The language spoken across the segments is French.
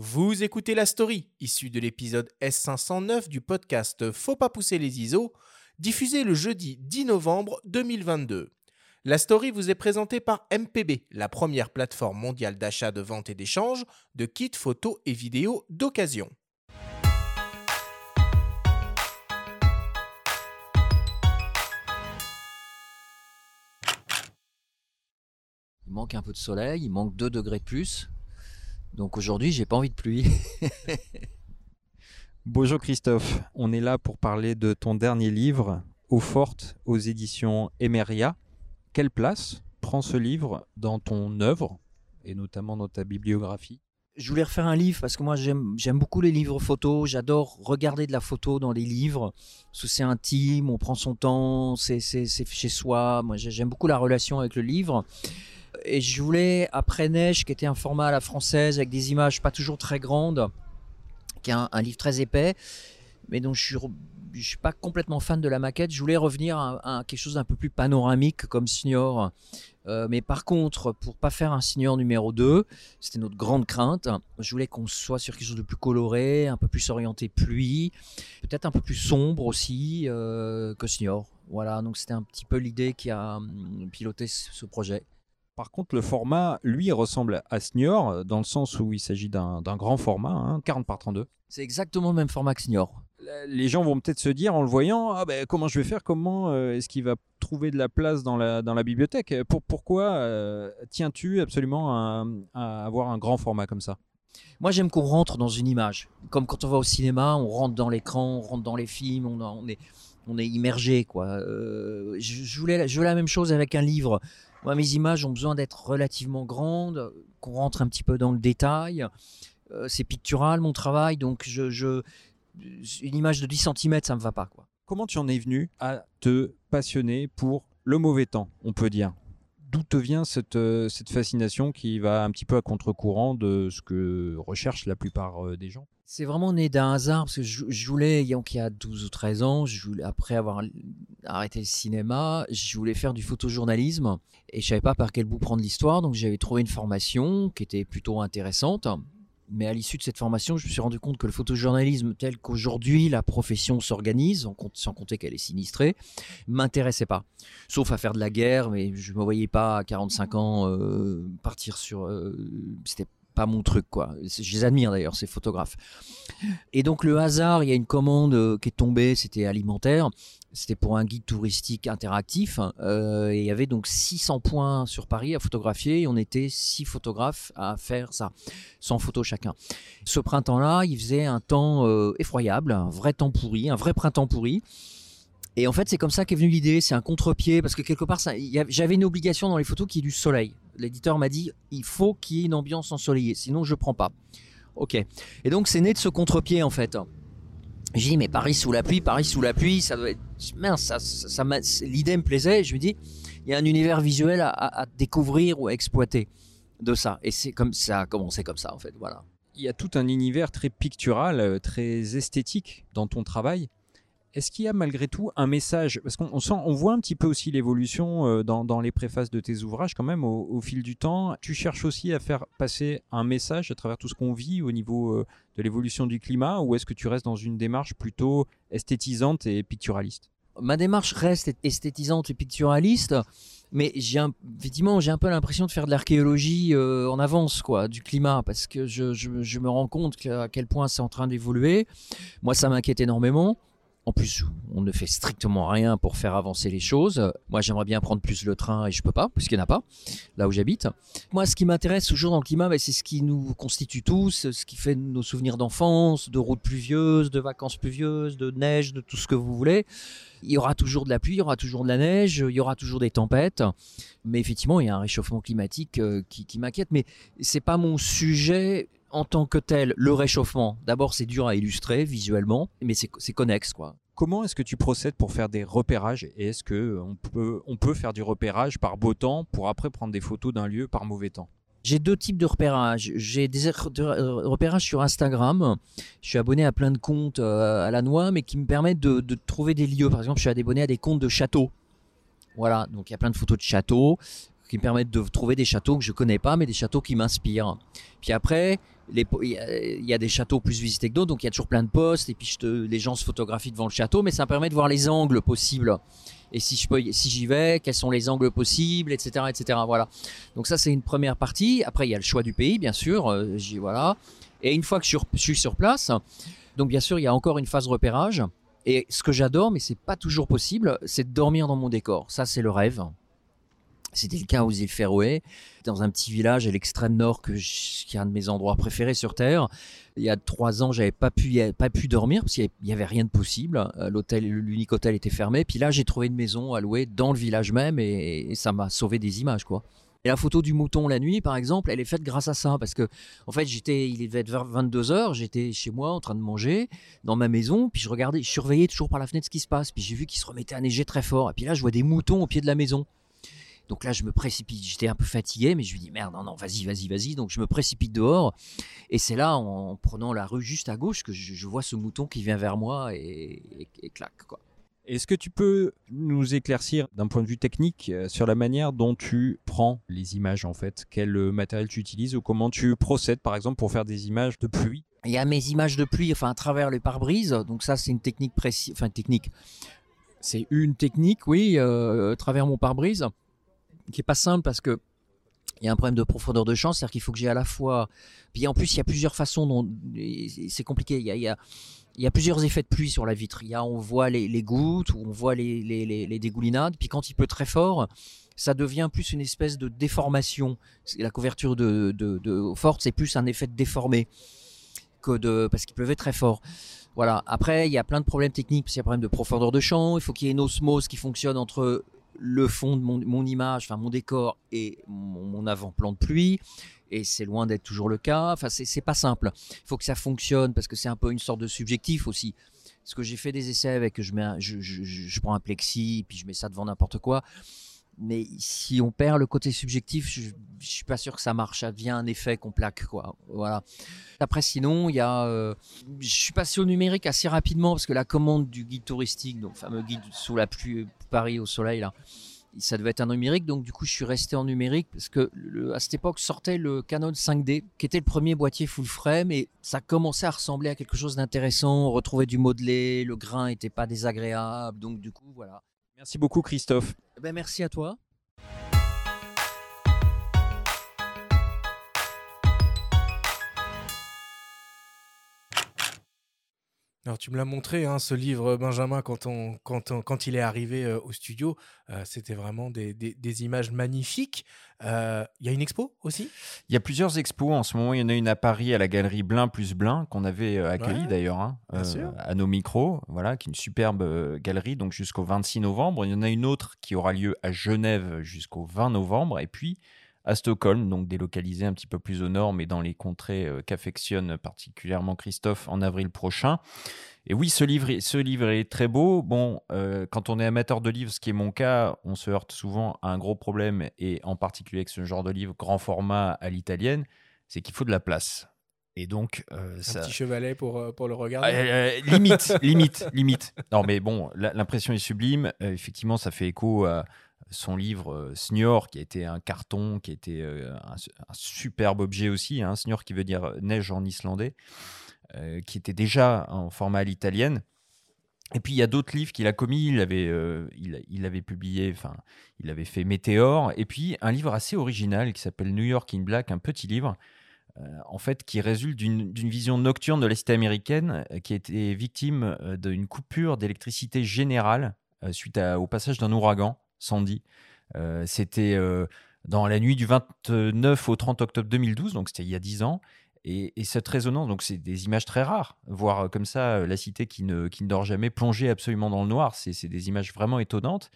Vous écoutez la story, issue de l'épisode S509 du podcast Faut pas pousser les ISO, diffusé le jeudi 10 novembre 2022. La story vous est présentée par MPB, la première plateforme mondiale d'achat, de vente et d'échange de kits photos et vidéos d'occasion. Il manque un peu de soleil, il manque 2 degrés de plus. Donc aujourd'hui, j'ai pas envie de pluie. Bonjour Christophe, on est là pour parler de ton dernier livre, Eau forte, aux éditions Emeria. Quelle place prend ce livre dans ton œuvre et notamment dans ta bibliographie? Je voulais refaire un livre parce que moi j'aime beaucoup les livres photos, j'adore regarder de la photo dans les livres, parce que c'est intime, on prend son temps, c'est chez soi, moi j'aime beaucoup la relation avec le livre. Et je voulais, après Neige, qui était un format à la française, avec des images pas toujours très grandes, qui est un, livre très épais, mais dont je suis, suis pas complètement fan de la maquette, je voulais revenir à, quelque chose d'un peu plus panoramique comme Signor. Euh, mais par contre, pour pas faire un Signor numéro 2, c'était notre grande crainte. Je voulais qu'on soit sur quelque chose de plus coloré, un peu plus orienté pluie, peut-être un peu plus sombre aussi euh, que Signor. Voilà, donc c'était un petit peu l'idée qui a hum, piloté ce projet. Par contre, le format, lui, ressemble à Senior, dans le sens où il s'agit d'un grand format, 40 hein, par 32. C'est exactement le même format que Senior. Les gens vont peut-être se dire en le voyant, ah ben, comment je vais faire, comment euh, est-ce qu'il va trouver de la place dans la, dans la bibliothèque? Pour, Pourquoi euh, tiens-tu absolument à, avoir un grand format comme ça? Moi, j'aime qu'on rentre dans une image. Comme quand on va au cinéma, on rentre dans l'écran, on rentre dans les films, on, on est, on est immergé. Quoi. Euh, je, voulais, je voulais la même chose avec un livre. Moi, mes images ont besoin d'être relativement grandes, qu'on rentre un petit peu dans le détail. Euh, c'est pictural mon travail, donc je, une image de 10 cm, ça me va pas. Quoi. Comment tu en es venu à te passionner pour le mauvais temps, on peut dire? D'où te vient cette, euh, cette fascination qui va un petit peu à contre-courant de ce que recherchent la plupart euh, des gens? C'est vraiment né d'un hasard parce que je, voulais, il y a 12 ou 13 ans, je voulais, après avoir arrêté le cinéma, je voulais faire du photojournalisme et je savais pas par quel bout prendre l'histoire, donc j'avais trouvé une formation qui était plutôt intéressante. Mais à l'issue de cette formation, je me suis rendu compte que le photojournalisme tel qu'aujourd'hui la profession s'organise, sans compter qu'elle est sinistrée, m'intéressait pas. Sauf à faire de la guerre, mais je me voyais pas à 45 ans euh, partir sur. Euh, pas mon truc, quoi. Je les admire d'ailleurs, ces photographes. Et donc, le hasard, il y a une commande euh, qui est tombée, c'était alimentaire. C'était pour un guide touristique interactif. Euh, et il y avait donc 600 points sur Paris à photographier. Et on était six photographes à faire ça, 100 photos chacun. Ce printemps-là, il faisait un temps euh, effroyable, un vrai temps pourri, un vrai printemps pourri. Et en fait, c'est comme ça qu'est venue l'idée. C'est un contre-pied parce que quelque part, j'avais une obligation dans les photos qui est du soleil. L'éditeur m'a dit il faut qu'il y ait une ambiance ensoleillée, sinon je prends pas. Ok. Et donc c'est né de ce contre-pied en fait. J'ai dit mais Paris sous la pluie, Paris sous la pluie, ça doit être mince. Ça, ça, l'idée me plaisait. Je me dis il y a un univers visuel à, découvrir ou à exploiter de ça. Et c'est comme ça a commencé comme ça en fait. Voilà. Il y a tout un univers très pictural, euh, très esthétique dans ton travail. Est-ce qu'il y a malgré tout un message? Parce qu'on sent, on voit un petit peu aussi l'évolution euh, dans, les préfaces de tes ouvrages quand même au, fil du temps. Tu cherches aussi à faire passer un message à travers tout ce qu'on vit au niveau euh, de l'évolution du climat ou est-ce que tu restes dans une démarche plutôt esthétisante et picturaliste? Ma démarche reste esthétisante et picturaliste, mais j'ai effectivement j'ai un peu l'impression de faire de l'archéologie euh, en avance quoi du climat parce que je, je me rends compte à quel point c'est en train d'évoluer. Moi ça m'inquiète énormément. En plus, on ne fait strictement rien pour faire avancer les choses. Moi, j'aimerais bien prendre plus le train et je peux pas, puisqu'il n'y en a pas, là où j'habite. Moi, ce qui m'intéresse toujours dans le climat, ben, c'est ce qui nous constitue tous, ce qui fait nos souvenirs d'enfance, de routes pluvieuses, de vacances pluvieuses, de neige, de tout ce que vous voulez. Il y aura toujours de la pluie, il y aura toujours de la neige, il y aura toujours des tempêtes. Mais effectivement, il y a un réchauffement climatique euh, qui, qui m'inquiète. Mais c'est pas mon sujet en tant que tel, le réchauffement, d'abord c'est dur à illustrer visuellement, mais c'est connexe quoi. Comment est-ce que tu procèdes pour faire des repérages et est-ce que on peut, on peut faire du repérage par beau temps pour après prendre des photos d'un lieu par mauvais temps? J'ai deux types de repérages. J'ai des repérages sur Instagram. Je suis abonné à plein de comptes euh, à la noix, mais qui me permettent de, de, trouver des lieux. Par exemple, je suis abonné à des comptes de châteaux. Voilà, donc il y a plein de photos de châteaux qui me permettent de trouver des châteaux que je connais pas, mais des châteaux qui m'inspirent. Puis après, il y, a- des châteaux plus visités que d'autres, donc il y a toujours plein de postes, et puis les gens se photographient devant le château, mais ça permet de voir les angles possibles. Et si je peux, si j'y vais, quels sont les angles possibles, etc., etc. Voilà. Donc ça c'est une première partie. Après il y a le choix du pays, bien sûr. euh, j'y- voilà. Et une fois que je suis, sur place, donc bien sûr il y a encore une phase repérage. Et ce que j'adore, mais c'est pas toujours possible, c'est de dormir dans mon décor. Ça c'est le rêve. C'était le cas aux îles Féroé, dans un petit village à l'extrême nord qui est un de mes endroits préférés sur Terre. Il y a trois ans, j'avais pas pu, pas pu dormir parce qu'il y avait rien de possible. Euh, L'hôtel, l'unique hôtel était fermé. Puis là, j'ai trouvé une maison à louer dans le village même et, ça m'a sauvé des images, quoi. Et la photo du mouton la nuit, par exemple, elle est faite grâce à ça parce que, en fait, j'étais, il devait être vers 22 heures, j'étais chez moi en train de manger dans ma maison, puis je regardais, je surveillais toujours par la fenêtre ce qui se passe. Puis j'ai vu qu'il se remettait à neiger très fort. Et puis là, je vois des moutons au pied de la maison. Donc là, je me précipite. J'étais un peu fatigué, mais je lui dis merde, non, non, vas-y, vas-y, vas-y. Donc je me précipite dehors. Et c'est là, en prenant la rue juste à gauche, que je, je vois ce mouton qui vient vers moi et, et, et clac, quoi. Est-ce que tu peux nous éclaircir d'un point de vue technique euh, sur la manière dont tu prends les images en fait? Quel euh, matériel tu utilises ou comment tu procèdes par exemple pour faire des images de pluie? Il y a mes images de pluie, enfin à travers les pare-brises. Donc ça, c'est une technique précise. Enfin, technique. C'est une technique, oui, euh, à travers mon pare-brise, qui est pas simple parce que il y a un problème de profondeur de champ, c'est-à-dire qu'il faut que j'ai à la fois. Puis en plus, il y a plusieurs façons dont c'est compliqué. Il y a, il il plusieurs effets de pluie sur la vitre. Il y a, on voit les, gouttes, ou on voit les, dégoulinades. Puis quand il pleut très fort, ça devient plus une espèce de déformation. La couverture de, forte, c'est plus un effet de déformé que de parce qu'il pleuvait très fort. Voilà. Après, il y a plein de problèmes techniques. parce qu'il y a un problème de profondeur de champ. Il faut qu'il y ait une osmose qui fonctionne entre le fond de mon, image, enfin mon décor et mon, avant-plan de pluie. Et c'est loin d'être toujours le cas. Enfin, c'est pas simple. Il faut que ça fonctionne parce que c'est un peu une sorte de subjectif aussi. Parce que j'ai fait des essais avec, je, mets un- je, prends un plexi, puis je mets ça devant n'importe quoi. Mais si on perd le côté subjectif, je, je suis pas sûr que ça marche. Ça devient un effet qu'on plaque, quoi. Voilà. Après, sinon, il y a. euh, je suis passé au numérique assez rapidement parce que la commande du guide touristique, donc le fameux guide sous la pluie, Paris au soleil, là, ça devait être un numérique. Donc, du coup, je suis resté en numérique parce que le- à cette époque sortait le Canon 5D, qui était le premier boîtier full frame et ça commençait à ressembler à quelque chose d'intéressant. On retrouvait du modelé, le grain était pas désagréable. Donc, du coup, voilà. Merci beaucoup Christophe. Eh Ben, merci à toi. Alors tu me l'as montré, hein, ce livre, Benjamin, quand, on, quand, on- quand il est arrivé euh, au studio, euh, c'était vraiment des, des- des images magnifiques. Euh, Il y a une expo aussi? Il y a plusieurs expos en ce moment. Il y en a une à Paris à la galerie Blin plus Blin qu'on avait euh, accueillie Ouais, d'ailleurs hein, à nos micros, voilà, qui est une superbe euh, galerie donc jusqu'au 26 novembre. Il y en a une autre qui aura lieu à Genève jusqu'au 20 novembre et puis à Stockholm, donc délocalisé un petit peu plus au nord, mais dans les contrées euh, qu'affectionne particulièrement Christophe en avril prochain. Et oui, ce livre, est- ce livre est très beau. Bon, euh, quand on est amateur de livres, ce qui est mon cas, on se heurte souvent à un gros problème, et en particulier avec ce genre de livre grand format à l'italienne, c'est qu'il faut de la place. Et donc, euh, Un ça... petit chevalet pour, euh, pour le Ah, regarder euh, limite, limite, limite. Non, mais bon, l'impression est sublime. Effectivement, ça fait écho à son livre euh, Snior, qui a été un carton, qui a été euh, un, superbe objet aussi. Hein, Snior qui veut dire neige en islandais, euh, qui était déjà en format à l'italienne. Et puis il y a d'autres livres qu'il a commis. Il avait, euh, il, il avait publié, enfin, il avait fait Météore. Et puis un livre assez original qui s'appelle New York in Black, un petit livre euh, en fait, qui résulte d'une vision nocturne de la cité américaine euh, qui a été victime euh, d'une coupure d'électricité générale euh, suite au passage d'un ouragan, Sandy. Euh, c'était euh, dans la nuit du 29 au 30 octobre 2012, donc c'était il y a 10 ans. Et, et cette résonance, donc c'est des images très rares, voir euh, comme ça la cité qui ne, qui ne dort jamais, plongée absolument dans le noir, c'est c'est des images vraiment étonnantes.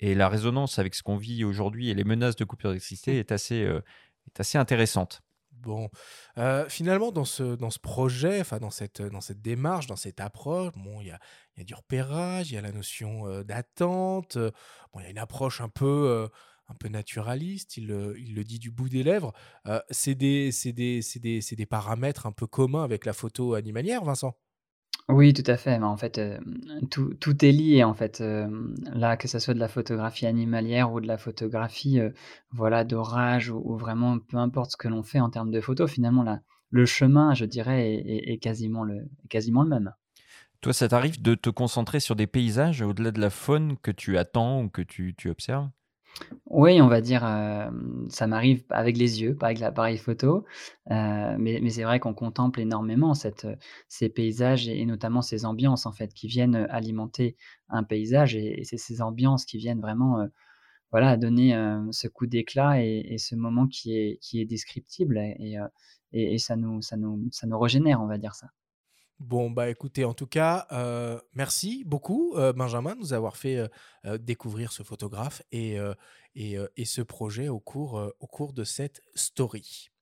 Et la résonance avec ce qu'on vit aujourd'hui et les menaces de coupure d'électricité est assez, euh, est assez intéressante. Bon, Euh, finalement, dans ce, dans ce projet, enfin dans cette, dans cette démarche, dans cette approche, bon, il y a, y a du repérage, il y a la notion euh, d'attente, euh, bon, il y a une approche un peu, un peu naturaliste, il, il le dit du bout des lèvres. C'est des, des, des, des paramètres un peu communs avec la photo animalière, Vincent? Oui, tout à fait. En fait, euh, tout, tout est lié. En fait, Euh, là, que ce soit de la photographie animalière ou de la photographie, euh, voilà, d'orage ou, vraiment peu importe ce que l'on fait en termes de photo, finalement, la- le chemin, je dirais, est, quasiment, le, quasiment le même. Toi, ça t'arrive de te concentrer sur des paysages au-delà de la faune que tu attends ou que tu, tu observes? Oui, on va dire, ça m'arrive avec les yeux, pas avec l'appareil photo, mais mais c'est vrai qu'on contemple énormément cette, ces paysages et notamment ces ambiances, en fait, qui viennent, alimenter un paysage et c'est ces ambiances qui viennent vraiment, voilà, donner, ce coup d'éclat et ce moment qui est qui est descriptible et et ça nous ça nous ça nous régénère, on va dire ça. Bon, bah écoutez, en tout cas, euh, merci beaucoup, euh, Benjamin, de nous avoir fait euh, découvrir ce photographe et, ce projet au cours de cette story.